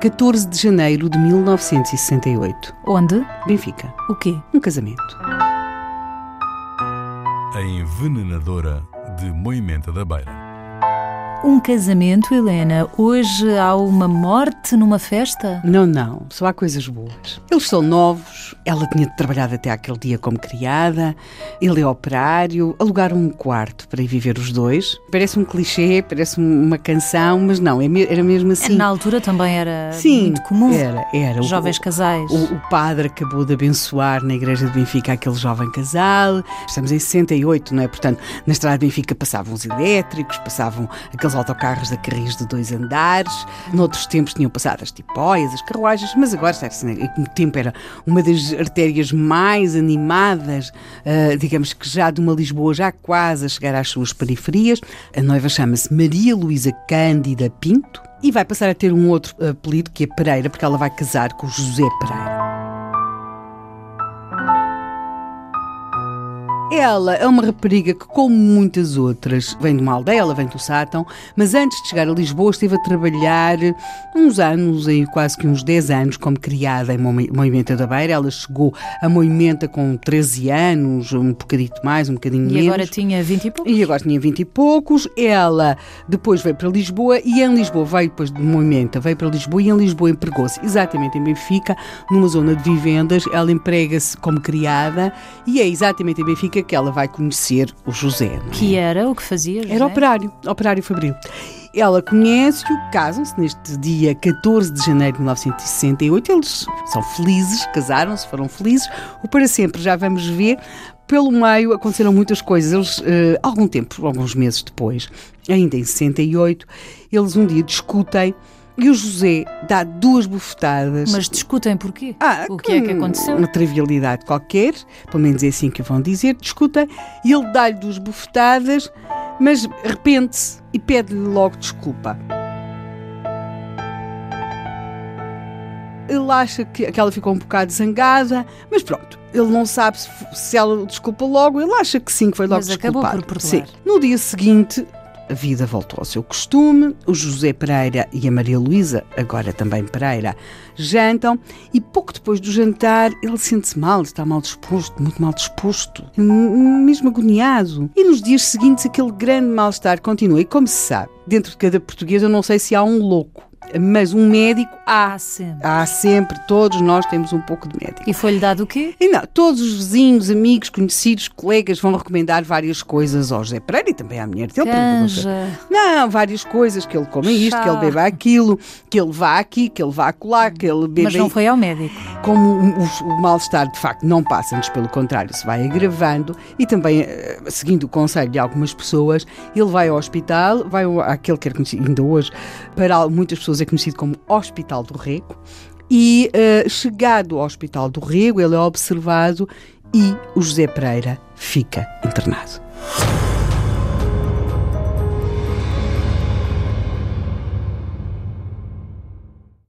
14 de janeiro de 1968. Onde? Benfica. O quê? Um casamento. A envenenadora de Moimenta da Beira. Um casamento, Helena. Hoje há uma morte numa festa? Não, não, só há coisas boas. Eles são novos, ela tinha trabalhado até aquele dia como criada, ele é operário, alugaram um quarto para ir viver os dois. Parece um clichê, parece uma canção, mas não, é era mesmo assim. Na altura também era Sim, muito comum. Era, era. Jovens o, casais. O, o, padre acabou de abençoar na igreja de Benfica aquele jovem casal. Estamos em 68, não é? Portanto, na estrada de Benfica passavam os elétricos, passavam aqueles autocarros da carris de dois andares. Noutros tempos tinham passado as tipóias, as carruagens, mas agora, no tempo era uma das artérias mais animadas, uh, digamos que já de uma Lisboa já quase a chegar às suas periferias. A noiva chama-se Maria Luísa Cândida Pinto e vai passar a ter um outro apelido que é Pereira, porque ela vai casar com José Pereira. Ela é uma rapariga que, como muitas outras, vem de uma aldeia, ela vem do Sátão, mas antes de chegar a Lisboa esteve a trabalhar uns anos, aí quase que uns 10 anos, como criada em Moimenta da Beira. Ela chegou a Moimenta com 13 anos, um bocadito mais, um bocadinho e menos. E agora tinha 20 e poucos? E agora tinha 20 e poucos. Ela depois veio para Lisboa e em Lisboa veio depois de Moimenta, veio para Lisboa e em Lisboa empregou-se exatamente em Benfica, numa zona de vivendas. Ela emprega-se como criada e é exatamente em Benfica que ela vai conhecer o José. É? Que era o que fazia? José? Era operário, operário fabril. Ela conhece-o, casam-se neste dia 14 de janeiro de 1968. Eles são felizes, casaram-se, foram felizes. O para sempre já vamos ver. Pelo meio aconteceram muitas coisas. Eles, uh, algum tempo, alguns meses depois, ainda em 68, eles um dia discutem e o José dá duas bufetadas. Mas discutem porquê? Ah, o que é que aconteceu? Uma trivialidade qualquer, pelo menos é assim que vão dizer, discutem, e ele dá-lhe duas bufetadas, mas arrepende-se e pede-lhe logo desculpa. Ele acha que, que ela ficou um bocado zangada, mas pronto, ele não sabe se, se ela desculpa logo, ele acha que sim, que foi logo mas desculpado. acabou por perdoar. Sim. No dia seguinte, a vida voltou ao seu costume, o José Pereira e a Maria Luísa, agora também Pereira, jantam e pouco depois do jantar ele sente-se mal, está mal disposto, muito mal disposto, mesmo agoniado. E nos dias seguintes aquele grande mal-estar continua. E como se sabe, dentro de cada português eu não sei se há um louco mas um médico há. Sempre. Há sempre, todos nós temos um pouco de médico. E foi-lhe dado o quê? E não, todos os vizinhos, amigos, conhecidos, colegas vão recomendar várias coisas ao José Pereira e também à mulher dele. Canja. Não, várias coisas, que ele coma isto, que ele beba aquilo, que ele vá aqui, que ele vá acolá, que ele beba... Mas não foi ao médico. Como o, o, mal-estar, de facto, não passa, antes pelo contrário, se vai agravando e também, eh, seguindo o conselho de algumas pessoas, ele vai ao hospital, vai àquele que era conhecido ainda hoje, para muitas pessoas é conhecido como Hospital do Rego, e uh, chegado ao Hospital do Rego, ele é observado e o José Pereira fica internado.